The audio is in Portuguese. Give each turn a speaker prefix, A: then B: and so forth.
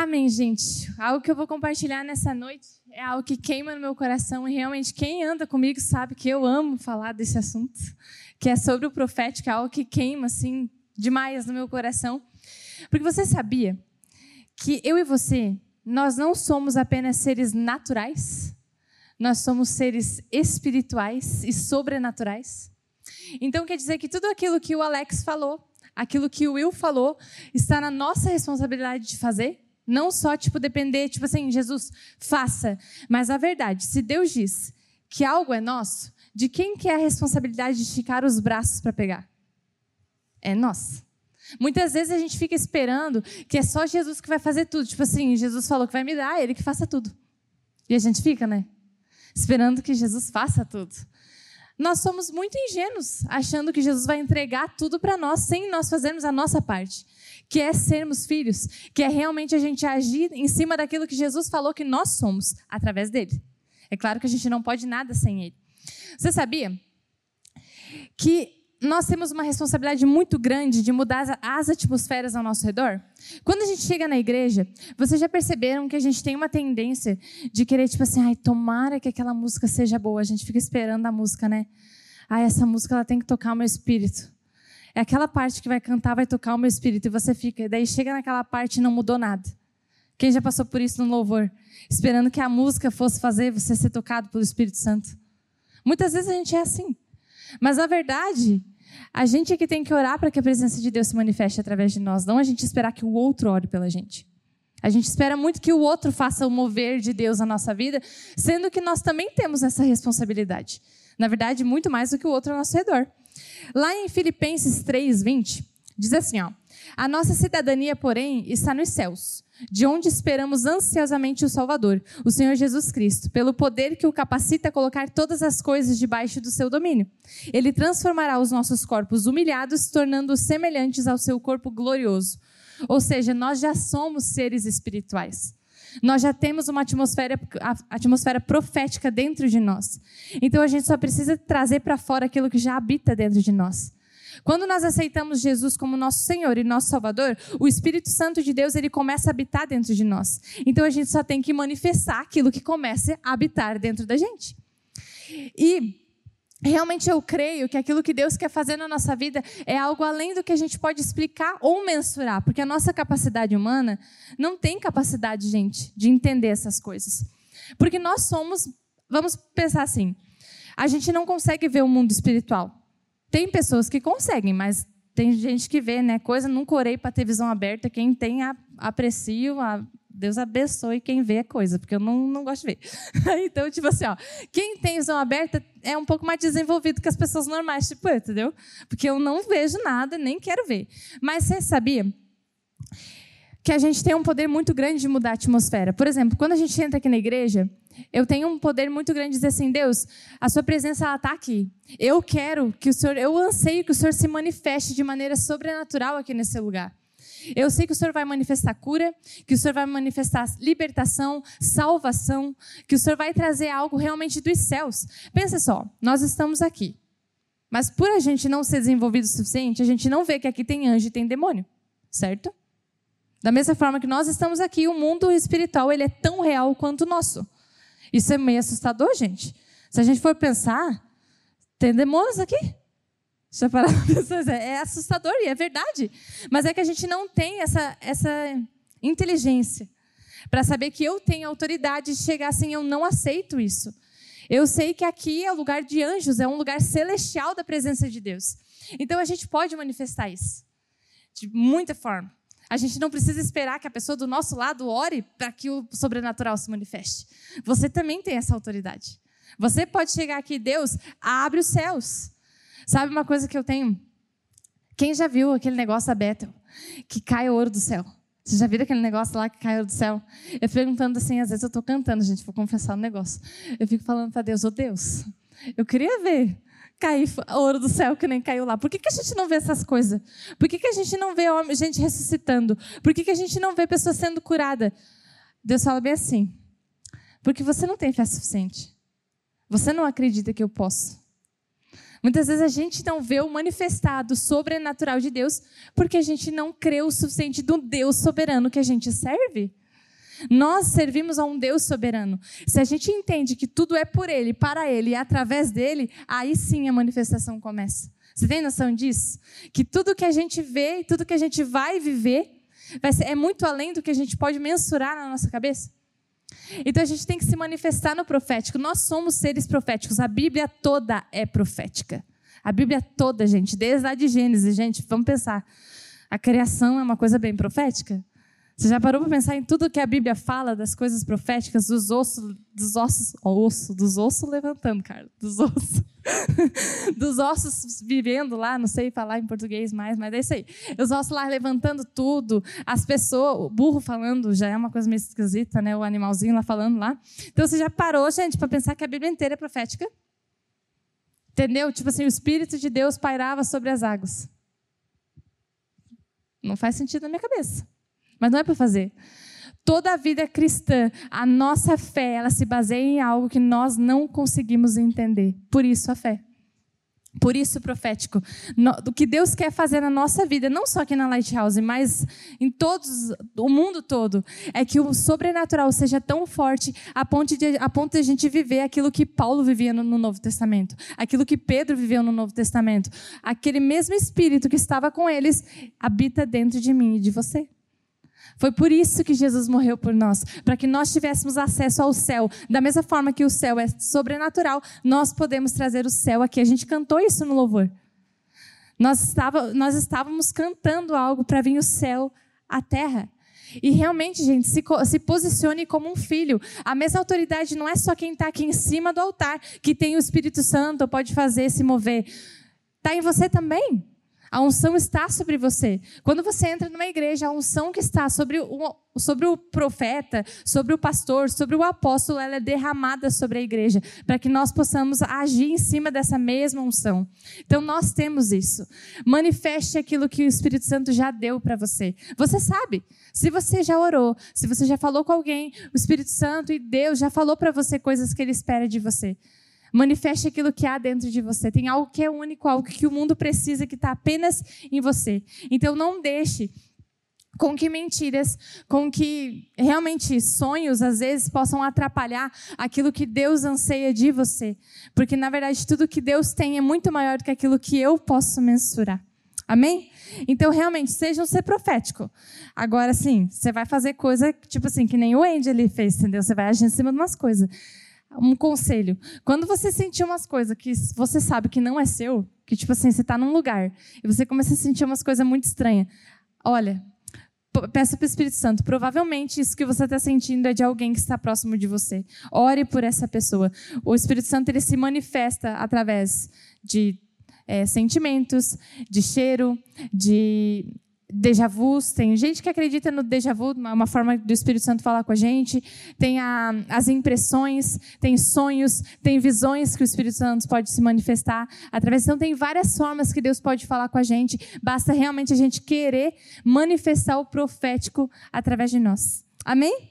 A: Amém, gente. Algo que eu vou compartilhar nessa noite é algo que queima no meu coração e realmente quem anda comigo sabe que eu amo falar desse assunto, que é sobre o profético, é algo que queima assim demais no meu coração. Porque você sabia que eu e você, nós não somos apenas seres naturais, nós somos seres espirituais e sobrenaturais. Então quer dizer que tudo aquilo que o Alex falou, aquilo que o Will falou, está na nossa responsabilidade de fazer não só, tipo, depender, tipo assim, Jesus, faça. Mas a verdade, se Deus diz que algo é nosso, de quem que é a responsabilidade de esticar os braços para pegar? É nossa. Muitas vezes a gente fica esperando que é só Jesus que vai fazer tudo. Tipo assim, Jesus falou que vai me dar, ele que faça tudo. E a gente fica, né? Esperando que Jesus faça tudo. Nós somos muito ingênuos, achando que Jesus vai entregar tudo para nós sem nós fazermos a nossa parte que é sermos filhos, que é realmente a gente agir em cima daquilo que Jesus falou que nós somos através dele. É claro que a gente não pode nada sem ele. Você sabia que nós temos uma responsabilidade muito grande de mudar as atmosferas ao nosso redor? Quando a gente chega na igreja, vocês já perceberam que a gente tem uma tendência de querer, tipo assim, ai, tomara que aquela música seja boa. A gente fica esperando a música, né? Ai, essa música ela tem que tocar o meu espírito. É aquela parte que vai cantar, vai tocar o meu espírito e você fica. Daí chega naquela parte e não mudou nada. Quem já passou por isso no louvor? Esperando que a música fosse fazer você ser tocado pelo Espírito Santo. Muitas vezes a gente é assim. Mas na verdade, a gente é que tem que orar para que a presença de Deus se manifeste através de nós, não a gente esperar que o outro ore pela gente. A gente espera muito que o outro faça o mover de Deus na nossa vida, sendo que nós também temos essa responsabilidade. Na verdade, muito mais do que o outro ao nosso redor. Lá em Filipenses 3, 20, diz assim: ó, A nossa cidadania, porém, está nos céus, de onde esperamos ansiosamente o Salvador, o Senhor Jesus Cristo, pelo poder que o capacita a colocar todas as coisas debaixo do seu domínio. Ele transformará os nossos corpos humilhados, tornando-os semelhantes ao seu corpo glorioso. Ou seja, nós já somos seres espirituais. Nós já temos uma atmosfera, atmosfera profética dentro de nós. Então a gente só precisa trazer para fora aquilo que já habita dentro de nós. Quando nós aceitamos Jesus como nosso Senhor e nosso Salvador, o Espírito Santo de Deus ele começa a habitar dentro de nós. Então a gente só tem que manifestar aquilo que começa a habitar dentro da gente. E Realmente eu creio que aquilo que Deus quer fazer na nossa vida é algo além do que a gente pode explicar ou mensurar, porque a nossa capacidade humana não tem capacidade, gente, de entender essas coisas. Porque nós somos, vamos pensar assim, a gente não consegue ver o mundo espiritual. Tem pessoas que conseguem, mas tem gente que vê, né, coisa, nunca orei para ter visão aberta, quem tem aprecio, a, Deus abençoe quem vê a coisa, porque eu não, não gosto de ver. então, tipo assim, ó, quem tem visão aberta é um pouco mais desenvolvido que as pessoas normais, tipo, entendeu? Porque eu não vejo nada, nem quero ver. Mas você sabia que a gente tem um poder muito grande de mudar a atmosfera? Por exemplo, quando a gente entra aqui na igreja, eu tenho um poder muito grande de dizer assim, Deus, a sua presença está aqui. Eu quero que o Senhor, eu anseio que o Senhor se manifeste de maneira sobrenatural aqui nesse lugar. Eu sei que o Senhor vai manifestar cura, que o Senhor vai manifestar libertação, salvação, que o Senhor vai trazer algo realmente dos céus. Pensa só, nós estamos aqui. Mas por a gente não ser desenvolvido o suficiente, a gente não vê que aqui tem anjo e tem demônio, certo? Da mesma forma que nós estamos aqui, o mundo espiritual ele é tão real quanto o nosso. Isso é meio assustador, gente. Se a gente for pensar, tem demônios aqui. Já pararam É assustador e é verdade. Mas é que a gente não tem essa, essa inteligência para saber que eu tenho autoridade de chegar assim, eu não aceito isso. Eu sei que aqui é o lugar de anjos, é um lugar celestial da presença de Deus. Então a gente pode manifestar isso de muita forma. A gente não precisa esperar que a pessoa do nosso lado ore para que o sobrenatural se manifeste. Você também tem essa autoridade. Você pode chegar aqui, Deus, abre os céus. Sabe uma coisa que eu tenho? Quem já viu aquele negócio da Bethel? Que cai ouro do céu. Você já viu aquele negócio lá que cai ouro do céu? Eu perguntando assim, às vezes eu estou cantando, gente, vou confessar um negócio. Eu fico falando para Deus, ô oh, Deus, eu queria ver cair ouro do céu que nem caiu lá. Por que, que a gente não vê essas coisas? Por que, que a gente não vê gente ressuscitando? Por que, que a gente não vê pessoas sendo curada? Deus fala bem assim, porque você não tem fé suficiente. Você não acredita que eu posso. Muitas vezes a gente não vê o manifestado sobrenatural de Deus porque a gente não crê o suficiente do Deus soberano que a gente serve. Nós servimos a um Deus soberano. Se a gente entende que tudo é por Ele, para Ele e através dele, aí sim a manifestação começa. Você tem noção disso? Que tudo que a gente vê, tudo que a gente vai viver, vai ser, é muito além do que a gente pode mensurar na nossa cabeça. Então a gente tem que se manifestar no profético. Nós somos seres proféticos. A Bíblia toda é profética. A Bíblia toda, gente, desde lá de Gênesis, gente, vamos pensar. A criação é uma coisa bem profética? Você já parou para pensar em tudo que a Bíblia fala das coisas proféticas, dos ossos, dos ossos, osso, dos ossos levantando, cara, dos ossos, dos ossos vivendo lá, não sei falar em português mais, mas é isso aí. Os ossos lá levantando tudo, as pessoas, o burro falando já é uma coisa meio esquisita, né? O animalzinho lá falando lá. Então você já parou, gente, para pensar que a Bíblia inteira é profética? Entendeu? Tipo assim, o Espírito de Deus pairava sobre as águas. Não faz sentido na minha cabeça. Mas não é para fazer. Toda a vida cristã, a nossa fé, ela se baseia em algo que nós não conseguimos entender. Por isso a fé. Por isso, profético, o que Deus quer fazer na nossa vida, não só aqui na Lighthouse, mas em todos, o mundo todo, é que o sobrenatural seja tão forte a ponto de, a ponto de a gente viver aquilo que Paulo vivia no, no Novo Testamento, aquilo que Pedro viveu no Novo Testamento. Aquele mesmo Espírito que estava com eles habita dentro de mim e de você. Foi por isso que Jesus morreu por nós, para que nós tivéssemos acesso ao céu. Da mesma forma que o céu é sobrenatural, nós podemos trazer o céu aqui. A gente cantou isso no louvor. Nós, estava, nós estávamos cantando algo para vir o céu à terra. E realmente, gente, se, se posicione como um filho. A mesma autoridade não é só quem está aqui em cima do altar, que tem o Espírito Santo, pode fazer, se mover. Está em você também. A unção está sobre você. Quando você entra numa igreja, a unção que está sobre o, sobre o profeta, sobre o pastor, sobre o apóstolo, ela é derramada sobre a igreja, para que nós possamos agir em cima dessa mesma unção. Então, nós temos isso. Manifeste aquilo que o Espírito Santo já deu para você. Você sabe. Se você já orou, se você já falou com alguém, o Espírito Santo e Deus já falou para você coisas que ele espera de você. Manifeste aquilo que há dentro de você. Tem algo que é único, algo que o mundo precisa, que está apenas em você. Então não deixe com que mentiras, com que realmente sonhos às vezes possam atrapalhar aquilo que Deus anseia de você. Porque na verdade tudo que Deus tem é muito maior do que aquilo que eu posso mensurar. Amém? Então, realmente, seja um ser profético. Agora, sim, você vai fazer coisa, tipo assim, que nem o Andy ali fez, entendeu? Você vai agir em cima de umas coisas um conselho. Quando você sentir umas coisas que você sabe que não é seu, que tipo assim, você está num lugar e você começa a sentir umas coisas muito estranhas, olha, peça para o Espírito Santo. Provavelmente isso que você está sentindo é de alguém que está próximo de você. Ore por essa pessoa. O Espírito Santo ele se manifesta através de é, sentimentos, de cheiro, de déjà vus, tem gente que acredita no déjà vu, uma forma do Espírito Santo falar com a gente, tem a, as impressões, tem sonhos, tem visões que o Espírito Santo pode se manifestar através. Então, tem várias formas que Deus pode falar com a gente, basta realmente a gente querer manifestar o profético através de nós. Amém?